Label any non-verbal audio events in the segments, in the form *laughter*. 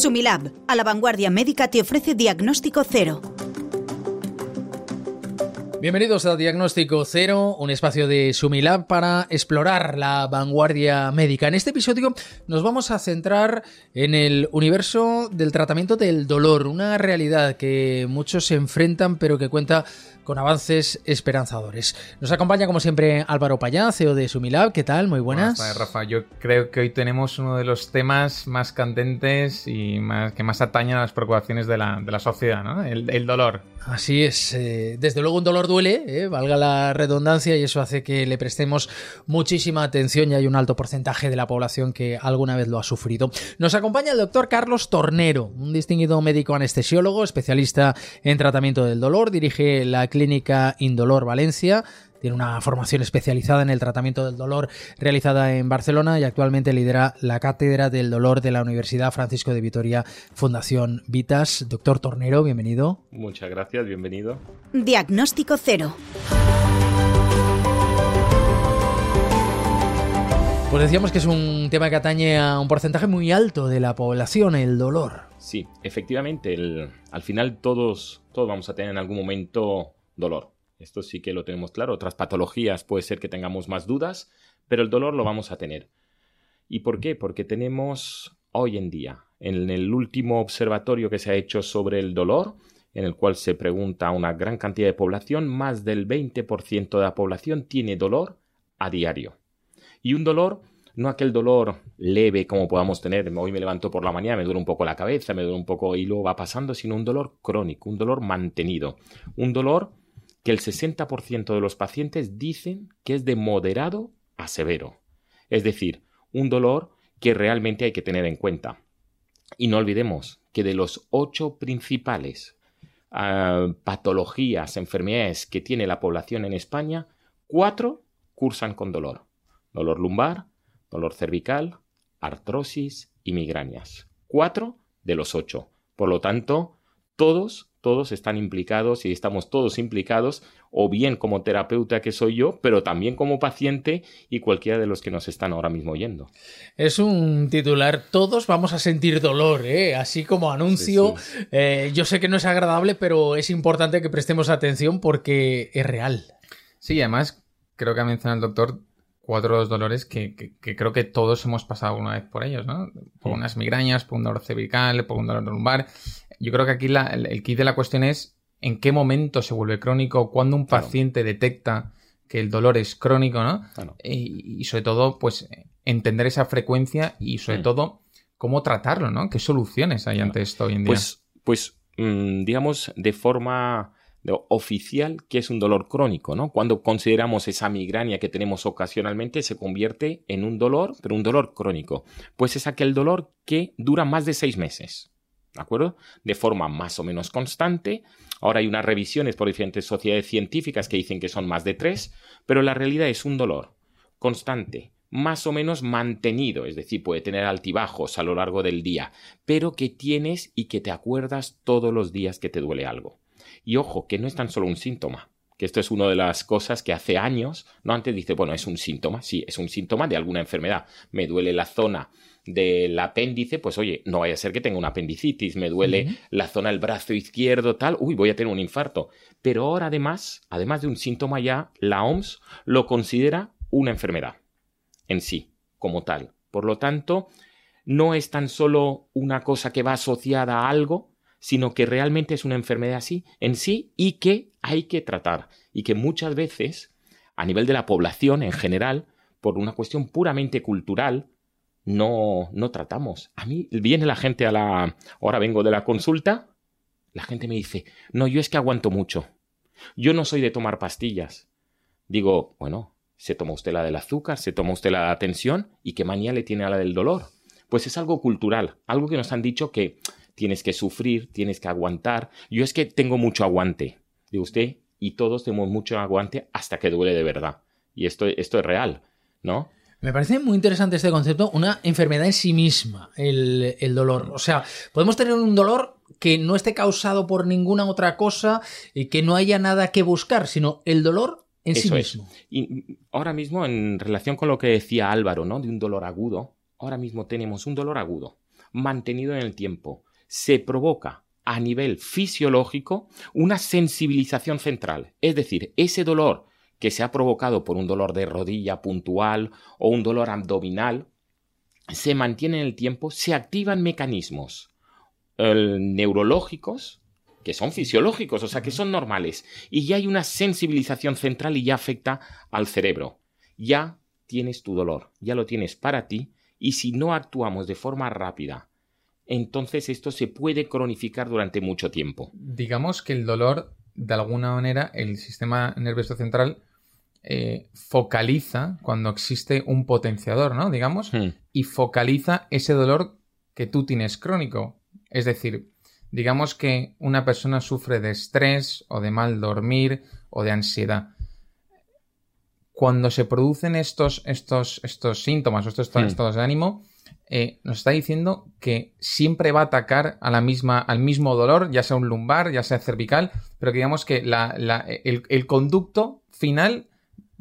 Sumilab, a la vanguardia médica, te ofrece diagnóstico cero. Bienvenidos a Diagnóstico Cero, un espacio de Sumilab para explorar la vanguardia médica. En este episodio nos vamos a centrar en el universo del tratamiento del dolor, una realidad que muchos se enfrentan pero que cuenta con avances esperanzadores. Nos acompaña como siempre Álvaro Payá, CEO de Sumilab. ¿Qué tal? Muy buenas. buenas Rafa. Yo creo que hoy tenemos uno de los temas más candentes y más, que más atañen a las preocupaciones de la, de la sociedad, ¿no? El, dolor. Así es. Eh, desde luego un dolor duele, eh, valga la redundancia, y eso hace que le prestemos muchísima atención y hay un alto porcentaje de la población que alguna vez lo ha sufrido. Nos acompaña el doctor Carlos Tornero, un distinguido médico anestesiólogo, especialista en tratamiento del dolor, dirige la clínica Clínica Indolor Valencia. Tiene una formación especializada en el tratamiento del dolor realizada en Barcelona y actualmente lidera la Cátedra del Dolor de la Universidad Francisco de Vitoria Fundación Vitas. Doctor Tornero, bienvenido. Muchas gracias, bienvenido. Diagnóstico cero. Pues decíamos que es un tema que atañe a un porcentaje muy alto de la población, el dolor. Sí, efectivamente, al final todos, todos vamos a tener en algún momento dolor. Esto sí que lo tenemos claro. Otras patologías puede ser que tengamos más dudas, pero el dolor lo vamos a tener. ¿Y por qué? Porque tenemos hoy en día, en el último observatorio que se ha hecho sobre el dolor, en el cual se pregunta a una gran cantidad de población, más del 20% de la población tiene dolor a diario. Y un dolor, no aquel dolor leve como podamos tener, hoy me levanto por la mañana, me duele un poco la cabeza, me duele un poco y luego va pasando, sino un dolor crónico, un dolor mantenido, un dolor que el 60% de los pacientes dicen que es de moderado a severo. Es decir, un dolor que realmente hay que tener en cuenta. Y no olvidemos que de los ocho principales ah, patologías, enfermedades que tiene la población en España, cuatro cursan con dolor. Dolor lumbar, dolor cervical, artrosis y migrañas. Cuatro de los ocho. Por lo tanto, todos todos están implicados y estamos todos implicados, o bien como terapeuta que soy yo, pero también como paciente y cualquiera de los que nos están ahora mismo oyendo. Es un titular, todos vamos a sentir dolor, ¿eh? así como anuncio. Eh, yo sé que no es agradable, pero es importante que prestemos atención porque es real. Sí, además creo que ha mencionado el doctor cuatro dolores que, creo que todos hemos pasado una vez por ellos, ¿no? Por unas migrañas, por un dolor cervical, por un dolor lumbar. Yo creo que aquí el, kit de la cuestión es en qué momento se vuelve crónico, cuando un paciente detecta que el dolor es crónico, ¿no? Y, sobre todo, pues, entender esa frecuencia y sobre mm. todo, cómo tratarlo, ¿no? ¿Qué soluciones hay ante esto hoy en día? Pues, pues mm, digamos, de forma oficial que es un dolor crónico, ¿no? Cuando consideramos esa migraña que tenemos ocasionalmente se convierte en un dolor, pero un dolor crónico. Pues es aquel dolor que dura más de seis meses. ¿De acuerdo? De forma más o menos constante. Ahora hay unas revisiones por diferentes sociedades científicas que dicen que son más de tres, pero la realidad es un dolor constante, más o menos mantenido, es decir, puede tener altibajos a lo largo del día, pero que tienes y que te acuerdas todos los días que te duele algo. Y ojo, que no es tan solo un síntoma, que esto es una de las cosas que hace años, no antes dice, bueno, es un síntoma, sí, es un síntoma de alguna enfermedad. Me duele la zona del apéndice, pues oye, no vaya a ser que tenga una apendicitis, me duele la zona del brazo izquierdo, tal, uy, voy a tener un infarto. Pero ahora además, además de un síntoma ya, la OMS lo considera una enfermedad en sí, como tal. Por lo tanto, no es tan solo una cosa que va asociada a algo, sino que realmente es una enfermedad así en sí y que hay que tratar y que muchas veces a nivel de la población en general por una cuestión puramente cultural no no tratamos. A mí viene la gente a la ahora vengo de la consulta, la gente me dice, "No, yo es que aguanto mucho. Yo no soy de tomar pastillas." Digo, "Bueno, se toma usted la del azúcar, se toma usted la de tensión y qué manía le tiene a la del dolor." Pues es algo cultural, algo que nos han dicho que tienes que sufrir, tienes que aguantar. Yo es que tengo mucho aguante, de usted, y todos tenemos mucho aguante hasta que duele de verdad. Y esto, esto es real, ¿no? Me parece muy interesante este concepto, una enfermedad en sí misma, el, dolor. O sea, podemos tener un dolor que no esté causado por ninguna otra cosa y que no haya nada que buscar, sino el dolor en sí mismo. Y ahora mismo, en relación con lo que decía Álvaro, ¿no? De un dolor agudo, ahora mismo tenemos un dolor agudo, mantenido en el tiempo, se provoca a nivel fisiológico una sensibilización central. Es decir, ese dolor que se ha provocado por un dolor de rodilla puntual o un dolor abdominal, se mantiene en el tiempo, se activan mecanismos eh, neurológicos que son fisiológicos, o sea, que son normales, y ya hay una sensibilización central y ya afecta al cerebro. Ya tienes tu dolor, ya lo tienes para ti, y si no actuamos de forma rápida, entonces esto se puede cronificar durante mucho tiempo. Digamos que el dolor, de alguna manera, el sistema nervioso central eh, focaliza cuando existe un potenciador, ¿no? Digamos, Hmm. y focaliza ese dolor que tú tienes crónico. Es decir, digamos que una persona sufre de estrés o de mal dormir o de ansiedad. Cuando se producen estos, estos, estos síntomas o estos Hmm. estados de ánimo, eh, nos está diciendo que siempre va a atacar a la misma, al mismo dolor, ya sea un lumbar, ya sea cervical, pero que digamos que la- la- el, el conducto final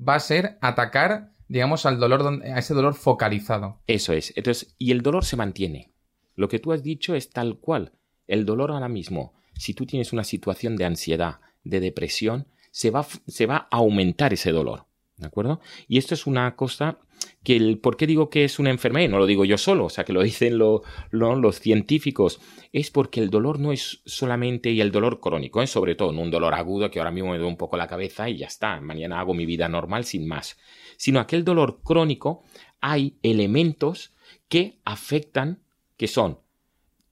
va a ser atacar, digamos, al dolor, a ese dolor focalizado. Eso es. Entonces, y el dolor se mantiene. Lo que tú has dicho es tal cual. El dolor ahora mismo, si tú tienes una situación de ansiedad, de depresión, se va, se va a aumentar ese dolor. ¿De acuerdo? Y esto es una cosa que el, ¿por qué digo que es una enfermedad? Y no lo digo yo solo, o sea, que lo dicen lo- lo- los científicos. Es porque el dolor no es solamente, y el dolor crónico, es sobre todo, no un dolor agudo que ahora mismo me duele un poco la cabeza y ya está, mañana hago mi vida normal sin más. Sino aquel dolor crónico, hay elementos que afectan, que son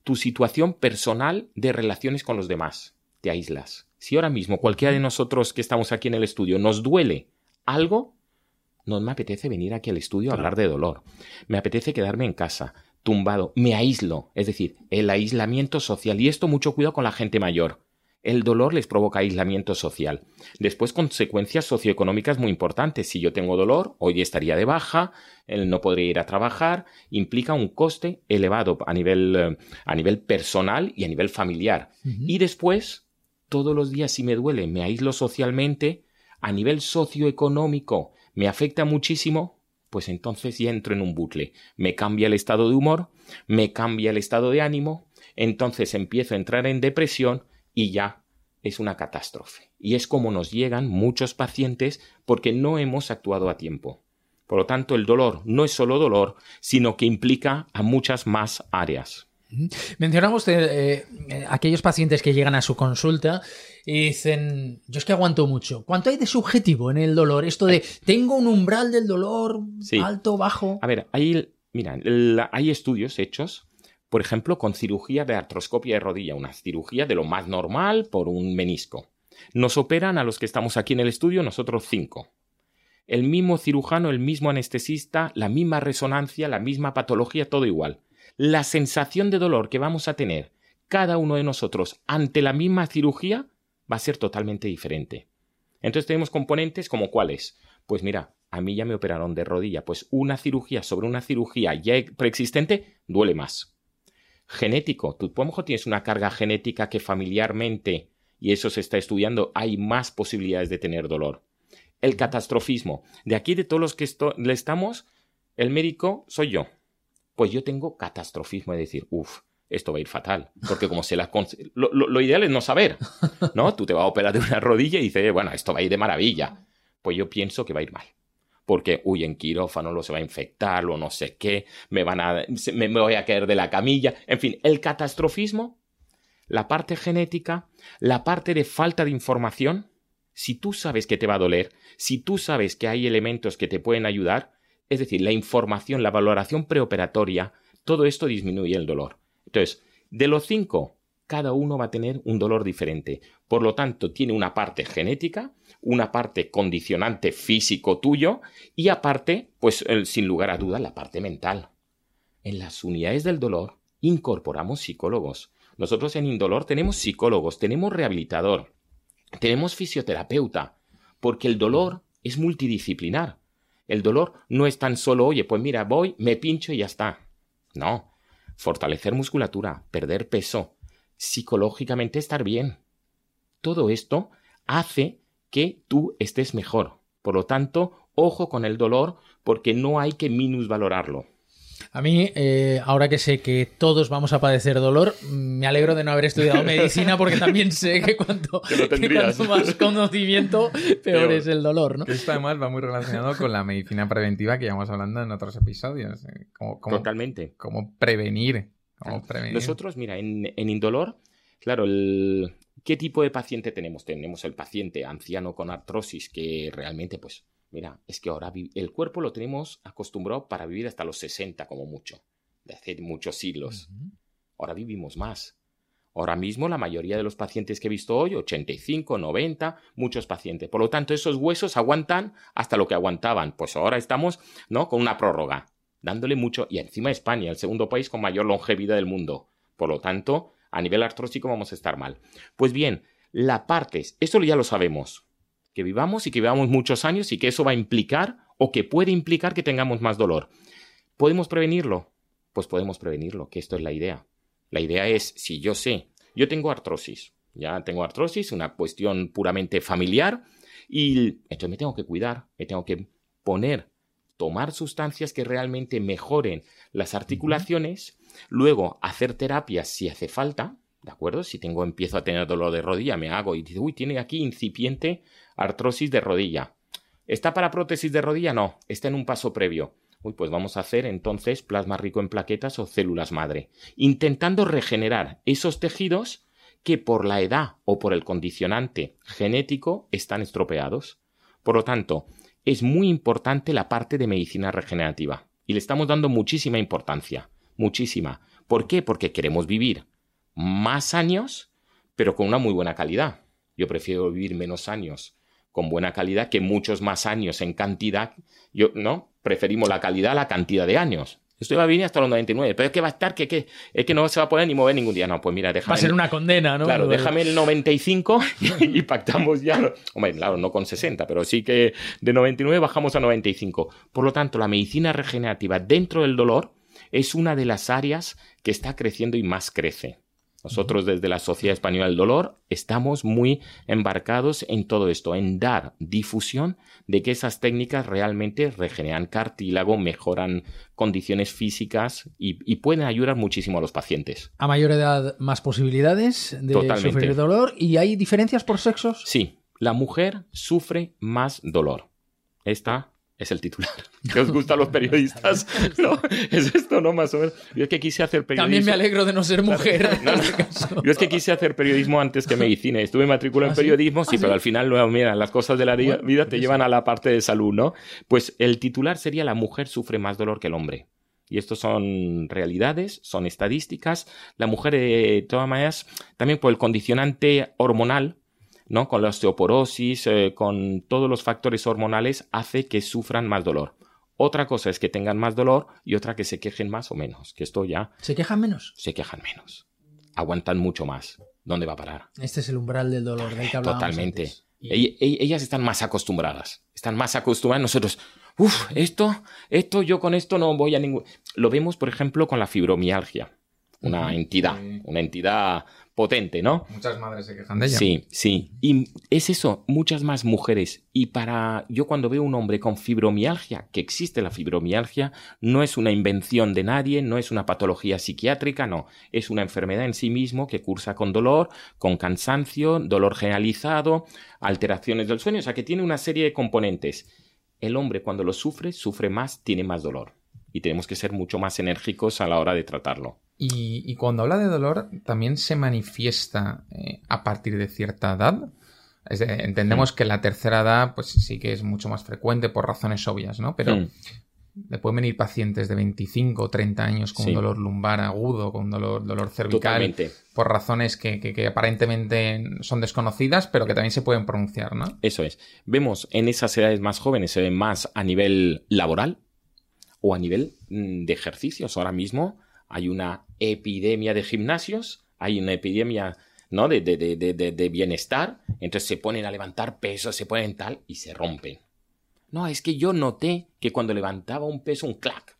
tu situación personal de relaciones con los demás. Te aíslas. Si ahora mismo cualquiera de nosotros que estamos aquí en el estudio nos duele algo, no me apetece venir aquí al estudio a hablar de dolor. Me apetece quedarme en casa, tumbado, me aíslo. Es decir, el aislamiento social. Y esto mucho cuidado con la gente mayor. El dolor les provoca aislamiento social. Después, consecuencias socioeconómicas muy importantes. Si yo tengo dolor, hoy estaría de baja, él no podría ir a trabajar, implica un coste elevado a nivel, eh, a nivel personal y a nivel familiar. Y después, todos los días si me duele, me aíslo socialmente, a nivel socioeconómico me afecta muchísimo, pues entonces ya entro en un bucle. Me cambia el estado de humor, me cambia el estado de ánimo, entonces empiezo a entrar en depresión y ya es una catástrofe. Y es como nos llegan muchos pacientes porque no hemos actuado a tiempo. Por lo tanto, el dolor no es solo dolor, sino que implica a muchas más áreas. Mencionaba usted eh, eh, aquellos pacientes que llegan a su consulta y dicen, yo es que aguanto mucho. ¿Cuánto hay de subjetivo en el dolor? Esto de, tengo un umbral del dolor Sí. alto, bajo. A ver, hay, mira, hay estudios hechos, por ejemplo, con cirugía de artroscopia de rodilla, una cirugía de lo más normal por un menisco. Nos operan a los que estamos aquí en el estudio, nosotros cinco. El mismo cirujano, el mismo anestesista, la misma resonancia, la misma patología, todo igual. La sensación de dolor que vamos a tener cada uno de nosotros ante la misma cirugía va a ser totalmente diferente. Entonces tenemos componentes como cuáles. Pues mira, a mí ya me operaron de rodilla, pues una cirugía sobre una cirugía ya preexistente duele más. Genético, tú a lo mejor tienes una carga genética que familiarmente, y eso se está estudiando, hay más posibilidades de tener dolor. El catastrofismo, de aquí de todos los que le estamos, el médico soy yo. Pues yo tengo catastrofismo, es decir, uff, esto va a ir fatal. Porque como se la... cons- Lo, lo- lo ideal es no saber, ¿no? Tú te vas a operar de una rodilla y dices, bueno, esto va a ir de maravilla. Pues yo pienso que va a ir mal. Porque, uy, en quirófano lo se va a infectar, o no sé qué, me van a... me, me voy a caer de la camilla. En fin, el catastrofismo, la parte genética, la parte de falta de información, si tú sabes que te va a doler, si tú sabes que hay elementos que te pueden ayudar, es decir, la información, la valoración preoperatoria, todo esto disminuye el dolor. Entonces, de los cinco, cada uno va a tener un dolor diferente. Por lo tanto, tiene una parte genética, una parte condicionante físico tuyo y aparte, pues sin lugar a dudas, la parte mental. En las unidades del dolor incorporamos psicólogos. Nosotros en Indolor tenemos psicólogos, tenemos rehabilitador, tenemos fisioterapeuta, porque el dolor es multidisciplinar. El dolor no es tan solo, oye, pues mira, voy, me pincho y ya está. No. Fortalecer musculatura, perder peso, psicológicamente estar bien. Todo esto hace que tú estés mejor. Por lo tanto, ojo con el dolor porque no hay que minusvalorarlo. A mí, eh, ahora que sé que todos vamos a padecer dolor, me alegro de no haber estudiado medicina porque también sé que cuanto, *laughs* *laughs* más conocimiento, peor, es el dolor, ¿no? Esto además va muy relacionado con la medicina preventiva que íbamos hablando en otros episodios. Eh, Totalmente. Cómo prevenir. Nosotros, mira, en, en Indolor, claro, el, ¿Qué tipo de paciente tenemos? Tenemos el paciente anciano con artrosis que realmente, pues, mira, es que ahora el cuerpo lo tenemos acostumbrado para vivir hasta los 60 como mucho, de hace muchos siglos. Ahora vivimos más. Ahora mismo la mayoría de los pacientes que he visto hoy, 85, 90, muchos pacientes. Por lo tanto, esos huesos aguantan hasta lo que aguantaban. Pues ahora estamos, ¿no? Con una prórroga, dándole mucho. Y encima España, el segundo país con mayor longevidad del mundo. Por lo tanto, a nivel artrósico vamos a estar mal. Pues bien, la parte, esto ya lo sabemos, que vivamos y que vivamos muchos años y que eso va a implicar o que puede implicar que tengamos más dolor. ¿Podemos prevenirlo? Pues podemos prevenirlo, que esto es la idea. La idea es, si yo sé, yo tengo artrosis, ya tengo artrosis, una cuestión puramente familiar, y entonces me tengo que cuidar, me tengo que poner, tomar sustancias que realmente mejoren las articulaciones Luego, hacer terapia si hace falta, ¿de acuerdo? Si tengo, empiezo a tener dolor de rodilla, me hago y dice, uy, tiene aquí incipiente artrosis de rodilla. ¿Está para prótesis de rodilla? No, está en un paso previo. Uy, pues vamos a hacer entonces plasma rico en plaquetas o células madre, intentando regenerar esos tejidos que por la edad o por el condicionante genético están estropeados. Por lo tanto, es muy importante la parte de medicina regenerativa y le estamos dando muchísima importancia muchísima. ¿Por qué? Porque queremos vivir más años, pero con una muy buena calidad. Yo prefiero vivir menos años con buena calidad que muchos más años en cantidad. Yo, ¿no? Preferimos la calidad a la cantidad de años. Esto va a vivir hasta los 99, pero es que va a estar que, es que no se va a poder ni mover ningún día. No, pues mira, déjame. Va a ser una condena, ¿no? Claro, déjame el 95 y pactamos ya. Hombre, claro, no con 60, pero sí que de 99 bajamos a 95. Por lo tanto, la medicina regenerativa dentro del dolor es una de las áreas que está creciendo y más crece. Nosotros desde la Sociedad Española del Dolor estamos muy embarcados en todo esto, en dar difusión de que esas técnicas realmente regeneran cartílago, mejoran condiciones físicas y, pueden ayudar muchísimo a los pacientes. A mayor edad, más posibilidades de sufrir dolor. ¿Y hay diferencias por sexos? Sí, la mujer sufre más dolor. Esta es el titular. *laughs* ¿Qué os gusta a los periodistas? *laughs* ¿No? Es esto, ¿no? Más o menos. Yo es que quise hacer periodismo. También me alegro de no ser mujer. *laughs* Este Yo es que quise hacer periodismo antes que medicina. Estuve matriculado en ¿Ah, periodismo, sí, ¿Ah, pero al final, mira, las cosas de la vida te llevan a la parte de salud, ¿no? Pues el titular sería La mujer sufre más dolor que el hombre. Y esto son realidades, son estadísticas. La mujer, de todas maneras, también por el condicionante hormonal, ¿no? Con la osteoporosis, eh, con todos los factores hormonales, hace que sufran más dolor. Otra cosa es que tengan más dolor y otra que se quejen más o menos. Que esto ya. ¿Se quejan menos? Se quejan menos. Aguantan mucho más. ¿Dónde va a parar? Este es el umbral del dolor del que Totalmente. Ellas están más acostumbradas. Están más acostumbradas. Nosotros, uff, esto, esto, yo con esto no voy a ningún. Lo vemos, por ejemplo, con la fibromialgia. Una entidad, una entidad potente, ¿no? Muchas madres se quejan de ella. Sí, sí. Y es eso, muchas más mujeres. Y para yo cuando veo un hombre con fibromialgia, que existe la fibromialgia, no es una invención de nadie, no es una patología psiquiátrica, no. Es una enfermedad en sí mismo que cursa con dolor, con cansancio, dolor generalizado, alteraciones del sueño, o sea que tiene una serie de componentes. El hombre cuando lo sufre, sufre más, tiene más dolor. Y tenemos que ser mucho más enérgicos a la hora de tratarlo. Y, cuando habla de dolor, también se manifiesta eh, a partir de cierta edad. entendemos que la tercera edad, pues sí que es mucho más frecuente por razones obvias, ¿no? Pero mm. le pueden venir pacientes de 25 o 30 años con un dolor lumbar agudo, con un dolor, dolor cervical, por razones que, que, aparentemente son desconocidas, pero que también se pueden pronunciar, ¿no? Eso es. Vemos en esas edades más jóvenes, se ve más a nivel laboral o a nivel mm, de ejercicios. Ahora mismo hay una epidemia de gimnasios, hay una epidemia ¿no? de, de, bienestar, entonces se ponen a levantar pesos, se ponen tal y se rompen. No, es que yo noté que cuando levantaba un peso, un clac.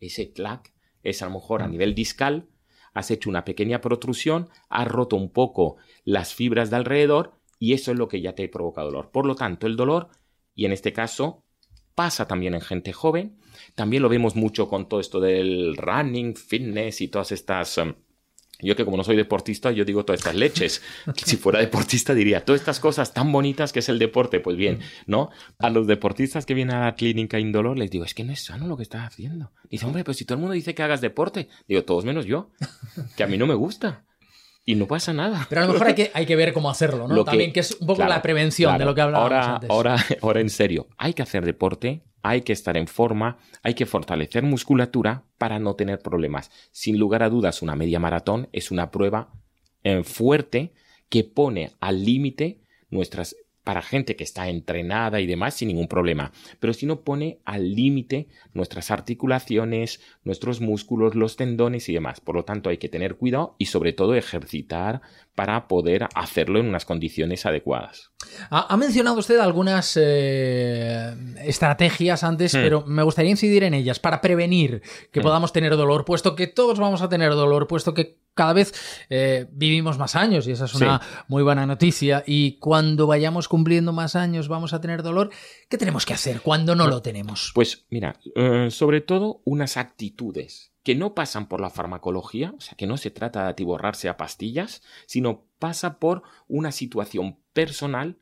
Ese clac es a lo mejor a nivel discal, has hecho una pequeña protrusión, has roto un poco las fibras de alrededor y eso es lo que ya te provoca dolor. Por lo tanto, el dolor, y en este caso, pasa también en gente joven. También lo vemos mucho con todo esto del running, fitness y todas estas... Um, yo que como no soy deportista, yo digo todas estas leches. *laughs* Si fuera deportista diría, todas estas cosas tan bonitas que es el deporte. Pues bien, ¿no? A los deportistas que vienen a la clínica indolor les digo, es que no es sano lo que estás haciendo. Dice, hombre, pues si todo el mundo dice que hagas deporte. Digo, todos menos yo, que a mí no me gusta. Y no pasa nada. Pero a lo mejor hay que, *laughs* hay que ver cómo hacerlo, ¿no? También que es un poco la prevención de lo que hablábamos ahora, antes. Ahora, *laughs* ahora en serio, hay que hacer deporte, hay que estar en forma, hay que fortalecer musculatura para no tener problemas. Sin lugar a dudas, una media maratón es una prueba eh, fuerte que pone al límite nuestras para gente que está entrenada y demás sin ningún problema. Pero si no pone al límite nuestras articulaciones, nuestros músculos, los tendones y demás. Por lo tanto, hay que tener cuidado y sobre todo ejercitar para poder hacerlo en unas condiciones adecuadas. Ha, ha mencionado usted algunas eh, estrategias antes, Hmm. pero me gustaría incidir en ellas para prevenir que Hmm. podamos tener dolor, puesto que todos vamos a tener dolor, puesto que cada vez eh, vivimos más años y esa es una muy buena noticia. Y cuando vayamos cumpliendo más años vamos a tener dolor, ¿qué tenemos que hacer cuando no lo tenemos? Pues mira, eh, sobre todo unas actitudes que no pasan por la farmacología, o sea, que no se trata de atiborrarse a pastillas, sino pasa por una situación personal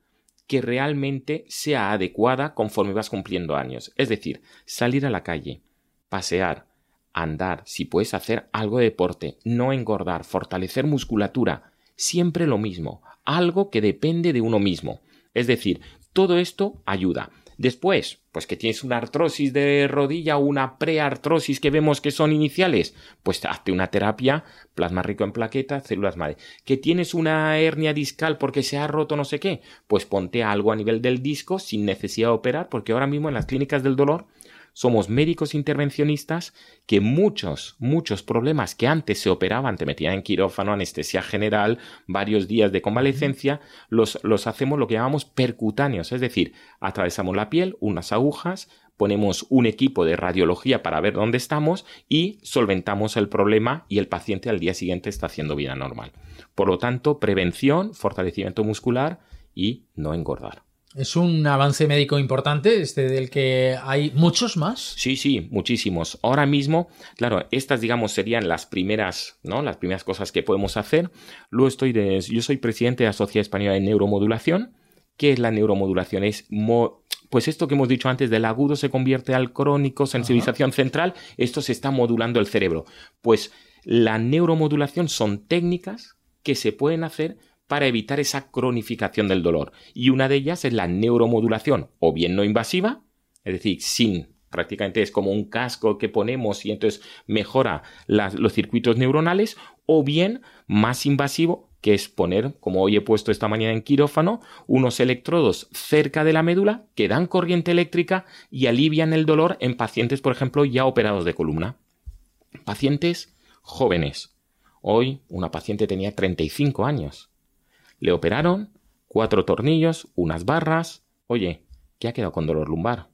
que realmente sea adecuada conforme vas cumpliendo años. Es decir, salir a la calle, pasear, andar, si puedes hacer algo de deporte, no engordar, fortalecer musculatura, siempre lo mismo, algo que depende de uno mismo. Es decir, todo esto ayuda. Después, pues que tienes una artrosis de rodilla o una preartrosis que vemos que son iniciales, pues hazte una terapia, plasma rico en plaquetas, células madre. Que tienes una hernia discal porque se ha roto no sé qué, pues ponte algo a nivel del disco sin necesidad de operar, porque ahora mismo en las clínicas del dolor somos médicos intervencionistas que muchos, muchos problemas que antes se operaban, te metían en quirófano, anestesia general, varios días de convalecencia, los, los hacemos lo que llamamos percutáneos, es decir, atravesamos la piel, unas agujas, ponemos un equipo de radiología para ver dónde estamos y solventamos el problema y el paciente al día siguiente está haciendo vida normal. Por lo tanto, prevención, fortalecimiento muscular y no engordar. Es un avance médico importante, este del que hay muchos más. Sí, sí, muchísimos. Ahora mismo, claro, estas, digamos, serían las primeras, ¿no? Las primeras cosas que podemos hacer. Luego estoy de, yo soy presidente de la Sociedad Española de Neuromodulación. ¿Qué es la neuromodulación? Es mo- pues esto que hemos dicho antes, del agudo se convierte al crónico, sensibilización central, esto se está modulando el cerebro. Pues la neuromodulación son técnicas que se pueden hacer para evitar esa cronificación del dolor. Y una de ellas es la neuromodulación, o bien no invasiva, es decir, sin prácticamente es como un casco que ponemos y entonces mejora los circuitos neuronales, o bien más invasivo, que es poner, como hoy he puesto esta mañana en quirófano, unos electrodos cerca de la médula que dan corriente eléctrica y alivian el dolor en pacientes, por ejemplo, ya operados de columna. Pacientes jóvenes. Hoy una paciente tenía 35 años. Le operaron, cuatro tornillos, unas barras. Oye, ¿qué ha quedado con dolor lumbar?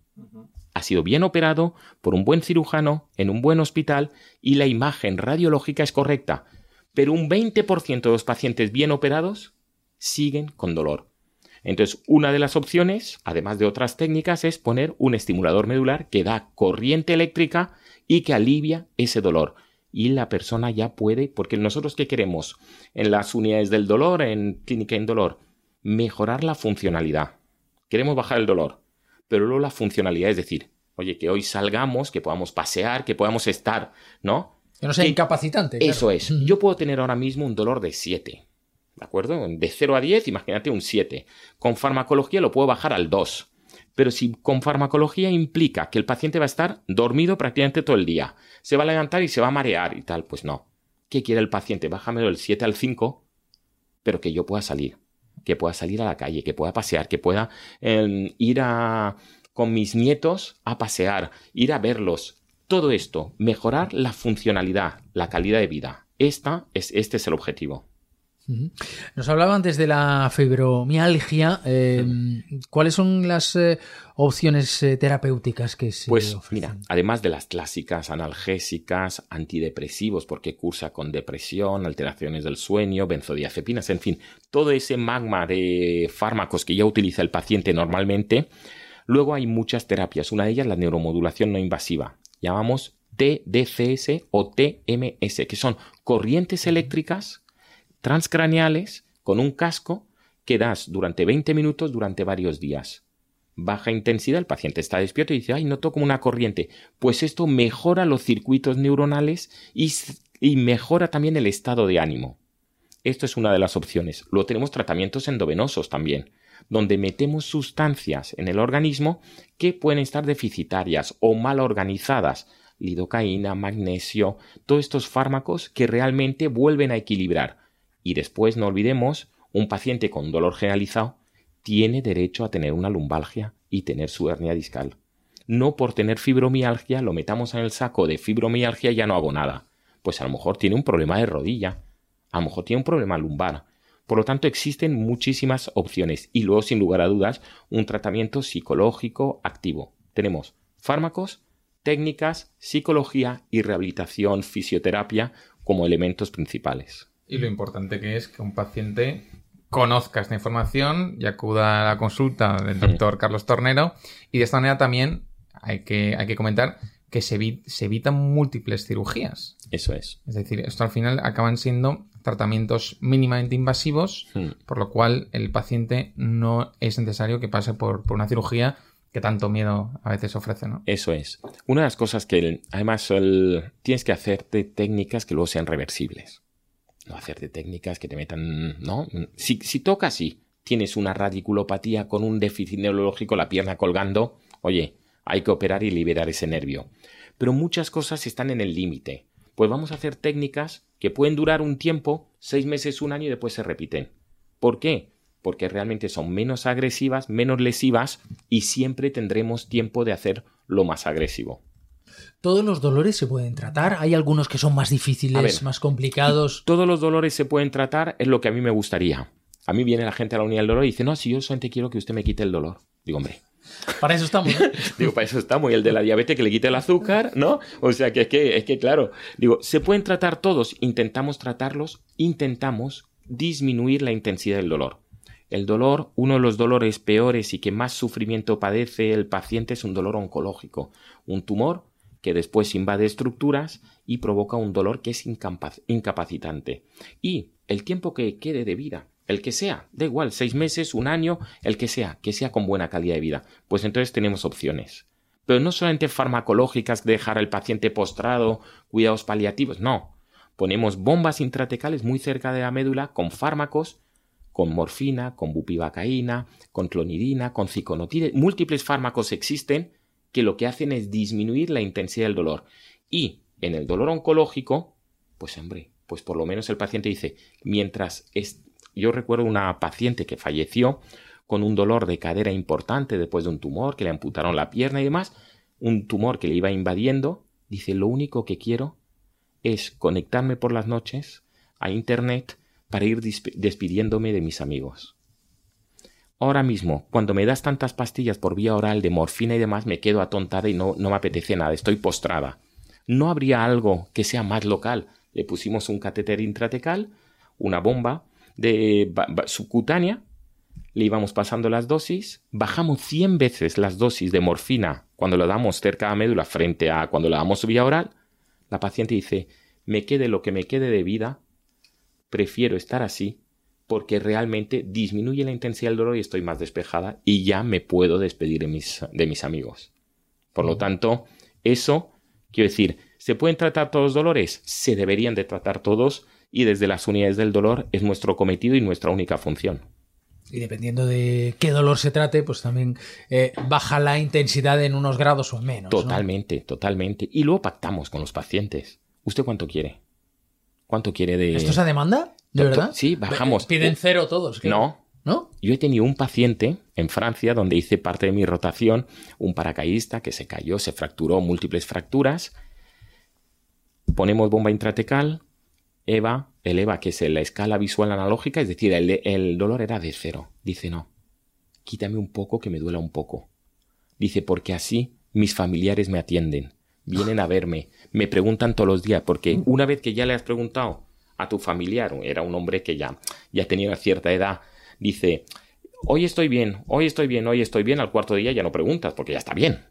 Ha sido bien operado por un buen cirujano en un buen hospital y la imagen radiológica es correcta. Pero un 20% de los pacientes bien operados siguen con dolor. Entonces, una de las opciones, además de otras técnicas, es poner un estimulador medular que da corriente eléctrica y que alivia ese dolor. Y la persona ya puede, porque nosotros qué queremos en las unidades del dolor, en clínica en dolor, mejorar la funcionalidad. Queremos bajar el dolor, pero luego la funcionalidad, es decir, oye, que hoy salgamos, que podamos pasear, que podamos estar, ¿no? Que no sea Que- incapacitante. claro. Eso es. Yo puedo tener ahora mismo un dolor de 7. ¿De acuerdo? De 0 a 10, imagínate un 7. Con farmacología lo puedo bajar al 2. Pero si con farmacología implica que el paciente va a estar dormido prácticamente todo el día, se va a levantar y se va a marear y tal, pues no. ¿Qué quiere el paciente? Bájamelo del 7 al 5, pero que yo pueda salir. Que pueda salir a la calle, que pueda pasear, que pueda eh, ir a, con mis nietos a pasear, ir a verlos. Todo esto, mejorar la funcionalidad, la calidad de vida. Esta es, este es el objetivo. Nos hablaba antes de la fibromialgia. eh, ¿Cuáles son las eh, opciones eh, terapéuticas que se Pues ofrecen? mira, además de las clásicas analgésicas, antidepresivos, porque cursa con depresión, alteraciones del sueño, benzodiazepinas, en fin, todo ese magma de fármacos que ya utiliza el paciente normalmente, Luego hay muchas terapias, una de ellas la neuromodulación no invasiva, llamamos TDCS o TMS, que son corrientes eléctricas transcraneales con un casco que das durante 20 minutos durante varios días. Baja intensidad, el paciente está despierto y dice, ay, noto como una corriente. Pues esto mejora los circuitos neuronales y, mejora también el estado de ánimo. Esto es una de las opciones. Luego tenemos tratamientos endovenosos también, donde metemos sustancias en el organismo que pueden estar deficitarias o mal organizadas. Lidocaína, magnesio, todos estos fármacos que realmente vuelven a equilibrar. Y después no olvidemos, un paciente con dolor generalizado tiene derecho a tener una lumbalgia y tener su hernia discal. No por tener fibromialgia lo metamos en el saco de fibromialgia y ya no hago nada. Pues a lo mejor tiene un problema de rodilla, a lo mejor tiene un problema lumbar. Por lo tanto, existen muchísimas opciones y luego, sin lugar a dudas, un tratamiento psicológico activo. Tenemos fármacos, técnicas, psicología y rehabilitación, fisioterapia como elementos principales. Y lo importante que es que un paciente conozca esta información y acuda a la consulta del doctor Carlos Tornero. Y de esta manera también hay que, hay que comentar que se, se, evitan múltiples cirugías. Eso es. Es decir, esto al final acaban siendo tratamientos mínimamente invasivos, por lo cual el paciente no es necesario que pase por, por, una cirugía que tanto miedo a veces ofrece, ¿no? Eso es. Una de las cosas que además el, tienes que hacerte técnicas que luego sean reversibles no hacerte técnicas que te metan, ¿no? Si, si toca sí, tienes una radiculopatía con un déficit neurológico, la pierna colgando, oye, hay que operar y liberar ese nervio. Pero muchas cosas están en el límite. Pues vamos a hacer técnicas que pueden durar un tiempo, seis meses, un año y después se repiten. ¿Por qué? Porque realmente son menos agresivas, menos lesivas y siempre tendremos tiempo de hacer lo más agresivo. ¿Todos los dolores se pueden tratar? ¿Hay algunos que son más difíciles, más complicados? Todos los dolores se pueden tratar, es lo que a mí me gustaría. A mí viene la gente a la unidad del dolor y dice, no, si yo solamente quiero que usted me quite el dolor. Digo, hombre. Para eso estamos. *laughs* digo, para eso estamos. Y el de la diabetes que le quite el azúcar, ¿no? O sea, que es que, es que claro. Digo, se pueden tratar todos. Intentamos tratarlos, intentamos disminuir la intensidad del dolor. El dolor, uno de los dolores peores y que más sufrimiento padece el paciente es un dolor oncológico. Un tumor que después invade estructuras y provoca un dolor que es incapacitante. Y el tiempo que quede de vida, el que sea, da igual, seis meses, un año, el que sea, que sea con buena calidad de vida, pues entonces tenemos opciones. Pero no solamente farmacológicas, dejar al paciente postrado, cuidados paliativos, no. Ponemos bombas intratecales muy cerca de la médula con fármacos, con morfina, con bupivacaína, con clonidina, con ciconotide, múltiples fármacos existen que lo que hacen es disminuir la intensidad del dolor. Y en el dolor oncológico, pues hombre, pues por lo menos el paciente dice, mientras es... yo recuerdo una paciente que falleció con un dolor de cadera importante después de un tumor, que le amputaron la pierna y demás, un tumor que le iba invadiendo, dice, lo único que quiero es conectarme por las noches a Internet para ir despidiéndome de mis amigos. Ahora mismo, cuando me das tantas pastillas por vía oral de morfina y demás, me quedo atontada y no, no me apetece nada, estoy postrada. ¿No habría algo que sea más local? Le pusimos un catéter intratecal, una bomba de subcutánea, le íbamos pasando las dosis, bajamos 100 veces las dosis de morfina cuando lo damos cerca a la médula frente a cuando lo damos vía oral. La paciente dice, me quede lo que me quede de vida, prefiero estar así porque realmente disminuye la intensidad del dolor y estoy más despejada y ya me puedo despedir de mis, de mis amigos. Por lo tanto, eso, quiero decir, ¿se pueden tratar todos los dolores? Se deberían de tratar todos y desde las unidades del dolor es nuestro cometido y nuestra única función. Y dependiendo de qué dolor se trate, pues también eh, baja la intensidad en unos grados o menos. Totalmente, totalmente. Y luego pactamos con los pacientes. ¿Usted cuánto quiere? ¿Cuánto quiere de...? ¿Esto es a demanda? ¿De verdad? Sí, bajamos. Piden cero todos. No. ¿No? Yo he tenido un paciente en Francia donde hice parte de mi rotación, un paracaidista que se cayó, se fracturó múltiples fracturas. Ponemos bomba intratecal, EVA, el EVA que es la escala visual analógica, es decir, el, el dolor era de cero. Dice, no, quítame un poco que me duela un poco. Dice, porque así mis familiares me atienden, vienen a verme, me preguntan todos los días, porque una vez que ya le has preguntado a tu familiar, era un hombre que ya, ya tenía cierta edad, dice, hoy estoy bien, hoy estoy bien, hoy estoy bien, al cuarto día ya no preguntas porque ya está bien.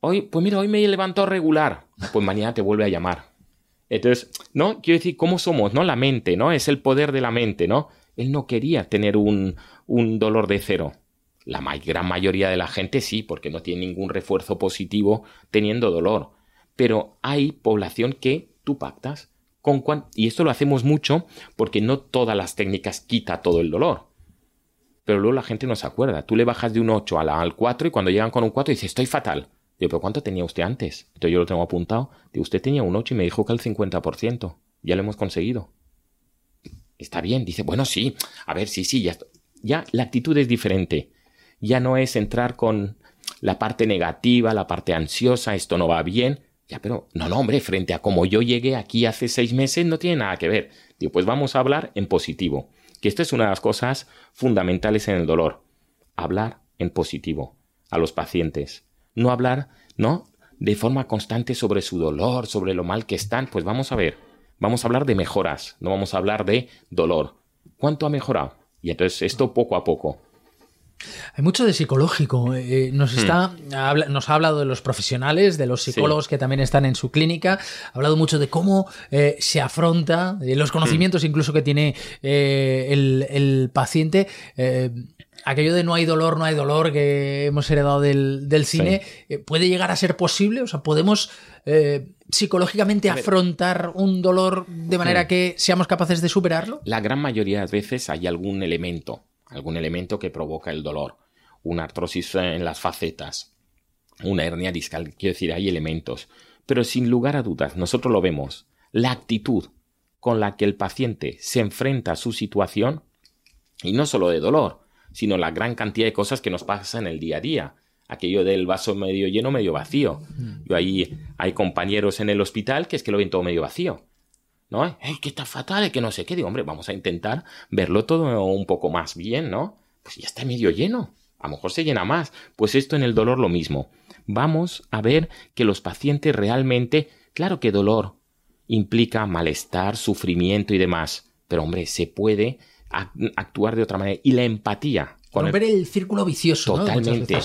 Hoy, pues mira, hoy me levantó regular, pues mañana te vuelve a llamar. Entonces, ¿no? Quiero decir, ¿cómo somos? ¿No? La mente, ¿no? Es el poder de la mente, ¿no? Él no quería tener un, un dolor de cero. La gran mayoría de la gente sí, porque no tiene ningún refuerzo positivo teniendo dolor. Pero hay población que tú pactas con y esto lo hacemos mucho porque no todas las técnicas quita todo el dolor. Pero luego la gente no se acuerda. Tú le bajas de un 8 al 4 y cuando llegan con un 4 dices, estoy fatal. Digo, pero ¿cuánto tenía usted antes? Entonces yo lo tengo apuntado. Digo, usted tenía un 8 y me dijo que el 50%. Ya lo hemos conseguido. Está bien. Dice, bueno, sí. A ver, sí, sí, ya. Ya la actitud es diferente ya no es entrar con la parte negativa, la parte ansiosa, esto no va bien. Ya, pero no, no, hombre, frente a como yo llegué aquí hace seis meses, no tiene nada que ver. Digo, pues vamos a hablar en positivo. Que esto es una de las cosas fundamentales en el dolor. Hablar en positivo a los pacientes. No hablar, ¿no? De forma constante sobre su dolor, sobre lo mal que están. Pues vamos a ver. Vamos a hablar de mejoras, no vamos a hablar de dolor. ¿Cuánto ha mejorado? Y entonces esto poco a poco. Hay mucho de psicológico. Eh, nos, hmm. está, nos ha hablado de los profesionales, de los psicólogos que también están en su clínica. Ha hablado mucho de cómo eh, se afronta, de los conocimientos hmm. incluso que tiene eh, el, paciente. aquello de no hay dolor, no hay dolor que hemos heredado del, cine, ¿puede llegar a ser posible? O sea, ¿podemos psicológicamente afrontar un dolor de manera hmm. que seamos capaces de superarlo? La gran mayoría de veces hay algún elemento algún elemento que provoca el dolor, una artrosis en las facetas, una hernia discal, quiero decir, hay elementos. Pero sin lugar a dudas, nosotros lo vemos, la actitud con la que el paciente se enfrenta a su situación, y no solo de dolor, sino la gran cantidad de cosas que nos pasan en el día a día. Aquello del vaso medio lleno, medio vacío. Yo ahí hay compañeros en el hospital que es que lo ven todo medio vacío. ¿No? ¡Ey, que está fatal! Que no sé qué. Digo, hombre, vamos a intentar verlo todo un poco más bien, ¿no? Pues ya está medio lleno. A lo mejor se llena más. Pues esto en el dolor lo mismo. Vamos a ver que los pacientes realmente, claro que dolor implica malestar, sufrimiento y demás. Pero hombre, se puede actuar de otra manera. Y la empatía. Con ver el... círculo vicioso. Totalmente.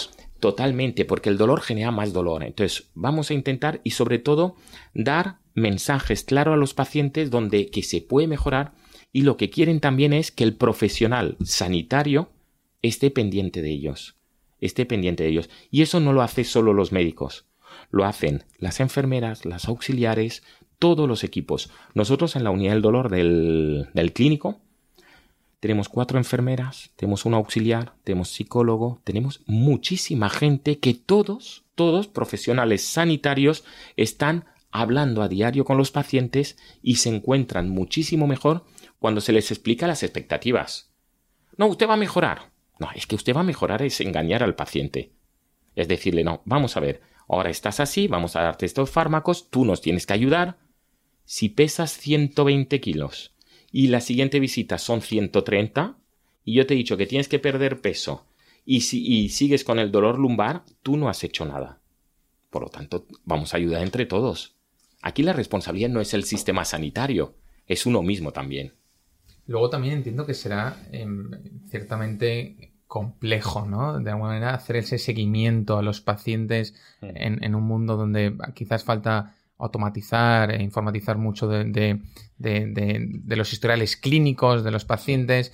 Totalmente, porque el dolor genera más dolor. Entonces, vamos a intentar y sobre todo dar mensajes claros a los pacientes donde que se puede mejorar y lo que quieren también es que el profesional sanitario esté pendiente de ellos, esté pendiente de ellos. Y eso no lo hace solo los médicos, lo hacen las enfermeras, las auxiliares, todos los equipos. Nosotros en la unidad del dolor del, del clínico tenemos cuatro enfermeras, tenemos un auxiliar, tenemos psicólogo, tenemos muchísima gente que todos, todos profesionales sanitarios están hablando a diario con los pacientes y se encuentran muchísimo mejor cuando se les explica las expectativas. No, usted va a mejorar. No, es que usted va a mejorar es engañar al paciente. Es decirle, no, vamos a ver, ahora estás así, vamos a darte estos fármacos, tú nos tienes que ayudar. Si pesas 120 kilos y la siguiente visita son 130 y yo te he dicho que tienes que perder peso y, si, y sigues con el dolor lumbar, tú no has hecho nada. Por lo tanto, vamos a ayudar entre todos. Aquí la responsabilidad no es el sistema sanitario, es uno mismo también. Luego también entiendo que será em, ciertamente complejo, ¿no? De alguna manera hacer ese seguimiento a los pacientes mm. en, en un mundo donde quizás falta automatizar e informatizar mucho de, los historiales clínicos de los pacientes.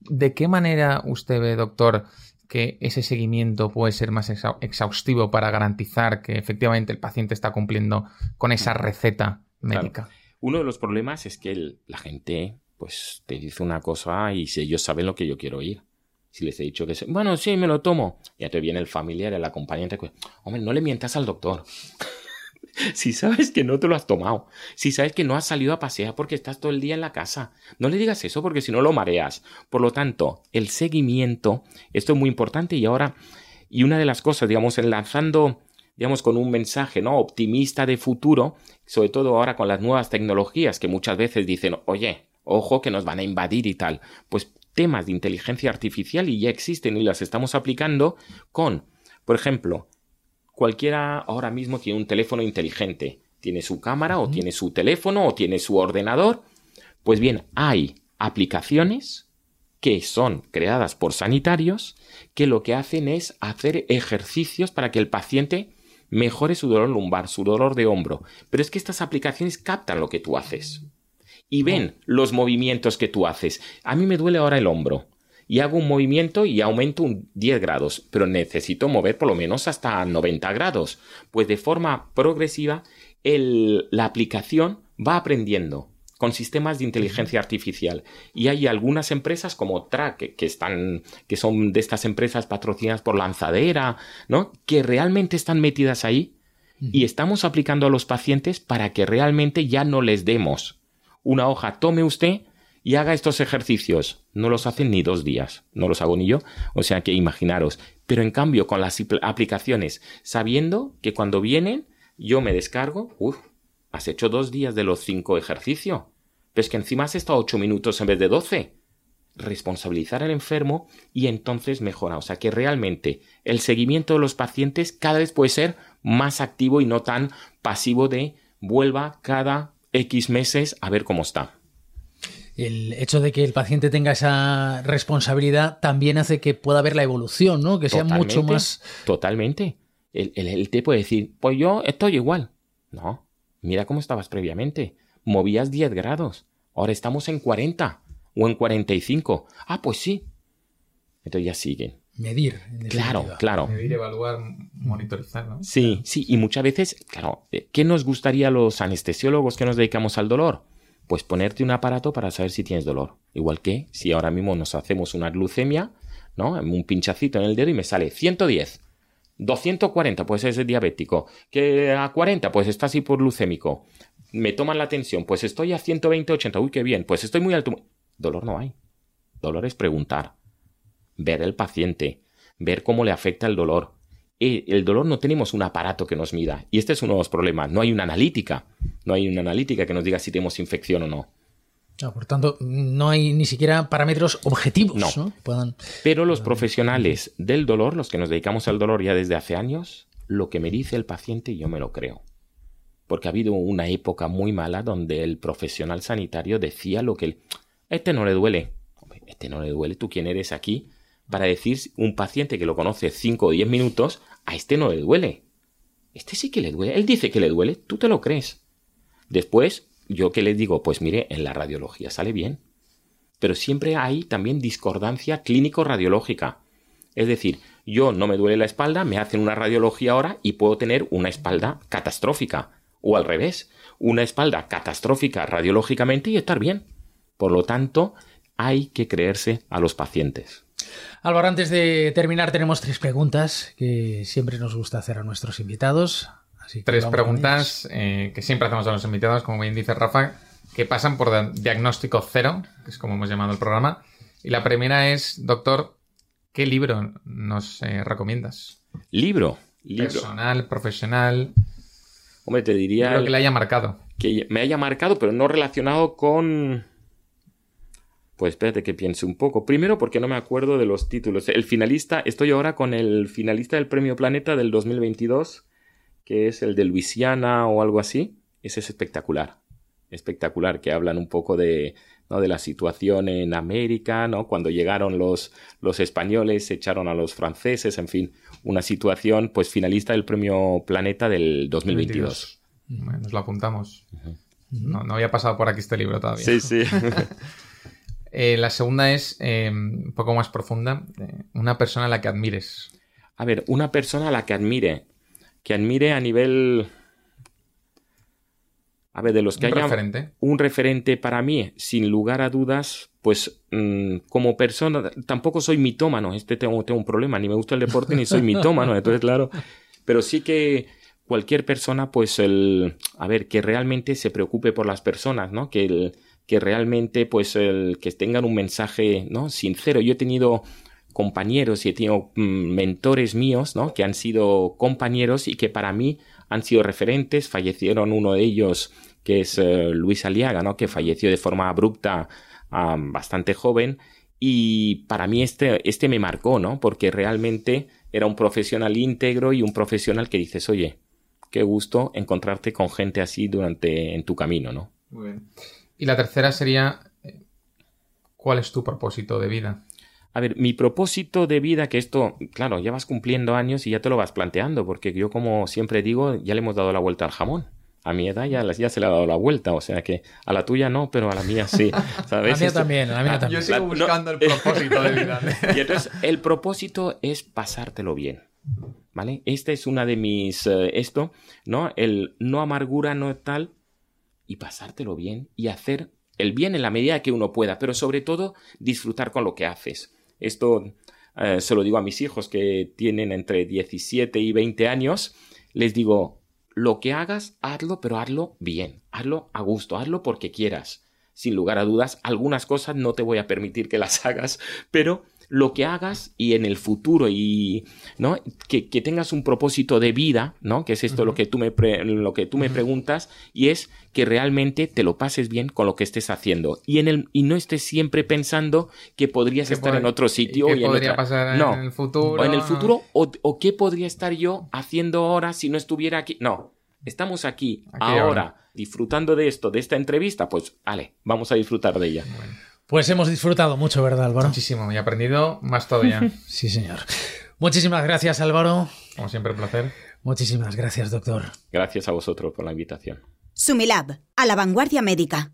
¿De qué manera usted ve, doctor, que ese seguimiento puede ser más exhaustivo para garantizar que efectivamente el paciente está cumpliendo con esa receta médica? Uno de los problemas es que la gente pues te dice una cosa y si ellos saben lo que yo quiero oír. Si les he dicho que, bueno, sí, me lo tomo. Ya te viene el familiar, el acompañante. Pues, hombre, no le mientas al doctor. *laughs* si sabes que no te lo has tomado, si sabes que no has salido a pasear porque estás todo el día en la casa, no le digas eso porque si no lo mareas. Por lo tanto, el seguimiento, esto es muy importante y ahora, y una de las cosas, digamos, enlazando, digamos, con un mensaje, ¿no? Optimista de futuro, sobre todo ahora con las nuevas tecnologías que muchas veces dicen, oye, ojo que nos van a invadir y tal. Pues temas de inteligencia artificial y ya existen y las estamos aplicando con, por ejemplo, cualquiera ahora mismo tiene un teléfono inteligente. Tiene su cámara o tiene su teléfono o tiene su ordenador. Pues bien, hay aplicaciones que son creadas por sanitarios que lo que hacen es hacer ejercicios para que el paciente mejore su dolor lumbar, su dolor de hombro. Pero es que estas aplicaciones captan lo que tú haces y ven los movimientos que tú haces. A mí me duele ahora el hombro y hago un movimiento y aumento un 10 grados, pero necesito mover por lo menos hasta 90 grados. Pues de forma progresiva la aplicación va aprendiendo con sistemas de inteligencia artificial. Y hay algunas empresas como Track, que, están, que son de estas empresas patrocinadas por Lanzadera, ¿no? Que realmente están metidas ahí y estamos aplicando a los pacientes para que realmente ya no les demos una hoja, tome usted y haga estos ejercicios. No los hacen ni dos días, no los hago ni yo, o sea que imaginaros. Pero en cambio, con las aplicaciones, sabiendo que cuando vienen, yo me descargo, uff, has hecho dos días de los cinco ejercicios, pero es que encima has estado ocho minutos en vez de doce. Responsabilizar al enfermo y entonces mejora. O sea que realmente el seguimiento de los pacientes cada vez puede ser más activo y no tan pasivo de vuelva cada X meses a ver cómo está el hecho de que el paciente tenga esa responsabilidad también hace que pueda haber la evolución, ¿no? Que sea mucho más. Totalmente. El, el, te puede decir, pues yo estoy igual. No, mira cómo estabas previamente. Movías 10 grados. Ahora estamos en 40 o en 45. Ah, pues sí. Entonces ya siguen. Medir. Claro, claro. Medir, evaluar, monitorizar, ¿no? Sí, sí. Y muchas veces, claro, ¿qué nos gustaría a los anestesiólogos que nos dedicamos al dolor? Pues ponerte un aparato para saber si tienes dolor. Igual que si ahora mismo nos hacemos una glucemia, ¿no? Un pinchacito en el dedo y me sale 110. 240, pues es diabético. Que a 40, pues está así por glucémico. Me toman la tensión, pues estoy a 120, 80. Uy, qué bien, pues estoy muy alto. Dolor no hay. Dolor es preguntar. Ver el paciente. Ver cómo le afecta el dolor el dolor no tenemos un aparato que nos mida. Y este es uno de los problemas. No hay una analítica. No hay una analítica que nos diga si tenemos infección o no. por tanto, no hay ni siquiera parámetros objetivos. No. Pero los profesionales del dolor, los que nos dedicamos al dolor ya desde hace años, lo que me dice el paciente yo me lo creo. Porque ha habido una época muy mala donde el profesional sanitario decía lo que... Este no le duele. Este no le duele. ¿Tú quién eres aquí? Para decir un paciente que lo conoce 5 o 10 minutos, a este no le duele. Este sí que le duele. Él dice que le duele, tú te lo crees. Después, yo que le digo, pues mire, en la radiología sale bien. Pero siempre hay también discordancia clínico-radiológica. Es decir, yo no me duele la espalda, me hacen una radiología ahora y puedo tener una espalda catastrófica. O al revés, una espalda catastrófica radiológicamente y estar bien. Por lo tanto, hay que creerse a los pacientes. Álvaro, antes de terminar tenemos tres preguntas que siempre nos gusta hacer a nuestros invitados. tres preguntas eh, que siempre hacemos a los invitados, como bien dice Rafa, que pasan por diagnóstico cero, que es como hemos llamado el programa. Y la primera es, doctor, ¿qué libro nos eh, recomiendas? ¿Libro? Personal, profesional. Hombre, te diría... Creo que le haya marcado. Que me haya marcado, pero no relacionado con pues espérate que piense un poco. Primero porque no me acuerdo de los títulos. El finalista, estoy ahora con el finalista del Premio Planeta del 2022, que es el de Luisiana o algo así. Ese es espectacular. Espectacular, que hablan un poco de, ¿no? de la situación en América, ¿no? Cuando llegaron los, los españoles, se echaron a los franceses, en fin, una situación, pues finalista del Premio Planeta del 2022. nos lo apuntamos. no, no había pasado por aquí este libro todavía. Sí, sí. *laughs* Eh, la segunda es eh, un poco más profunda. Eh, una persona a la que admires. A ver, una persona a la que admire. Que admire a nivel. A ver, de los que un referente. un referente para mí, sin lugar a dudas, pues mm, como persona, tampoco soy mitómano, este tengo, tengo un problema, ni me gusta el deporte ni soy *laughs* mitómano, entonces claro, pero sí que cualquier persona, pues el, a ver, que realmente se preocupe por las personas, ¿no? Que el, que realmente pues el que tengan un mensaje no sincero. Yo he tenido compañeros y he tenido mm, mentores míos no que han sido compañeros y que para mí han sido referentes. Fallecieron uno de ellos que es eh, Luis Aliaga no que falleció de forma abrupta bastante joven. Y para mí este este me marcó no porque realmente era un profesional íntegro y un profesional que dices oye qué gusto encontrarte con gente así durante en tu camino no muy bien y la tercera sería, ¿Cuál es tu propósito de vida? A ver, mi propósito de vida, que esto, claro, ya vas cumpliendo años y ya te lo vas planteando, porque yo como siempre digo, ya le hemos dado la vuelta al jamón. A mi edad ya, ya se le ha dado la vuelta, o sea que a la tuya no, pero a la mía sí. *laughs* ¿sabes? A la mía también, a la mía también. Yo sigo buscando el propósito de vida. *laughs* y entonces, el propósito es pasártelo bien. ¿Vale? Esta es una de mis, eh, esto, ¿no? El no amargura, no tal, y pasártelo bien y hacer el bien en la medida que uno pueda, pero sobre todo disfrutar con lo que haces. Esto eh, se lo digo a mis hijos que tienen entre 17 y 20 años. Les digo, lo que hagas, hazlo, pero hazlo bien, hazlo a gusto, hazlo porque quieras. Sin lugar a dudas, algunas cosas no te voy a permitir que las *laughs* hagas, pero lo que hagas y en el futuro y no que, tengas un propósito de vida no que es esto lo que tú me lo que tú me preguntas y es que realmente te lo pases bien con lo que estés haciendo. Y en el y no estés siempre pensando que podrías estar en otro sitio ¿Qué podría pasar en el futuro. O en el futuro o, qué podría estar yo haciendo ahora si no estuviera aquí. No. Estamos aquí, ahora, disfrutando de esto de esta entrevista pues vale vamos a disfrutar de ella pues hemos disfrutado mucho, ¿verdad, Álvaro? Muchísimo, y he aprendido más todavía. *laughs* sí, señor. Muchísimas gracias, Álvaro. Como siempre, un placer. Muchísimas gracias, doctor. Gracias a vosotros por la invitación. Sumilab, a la vanguardia médica.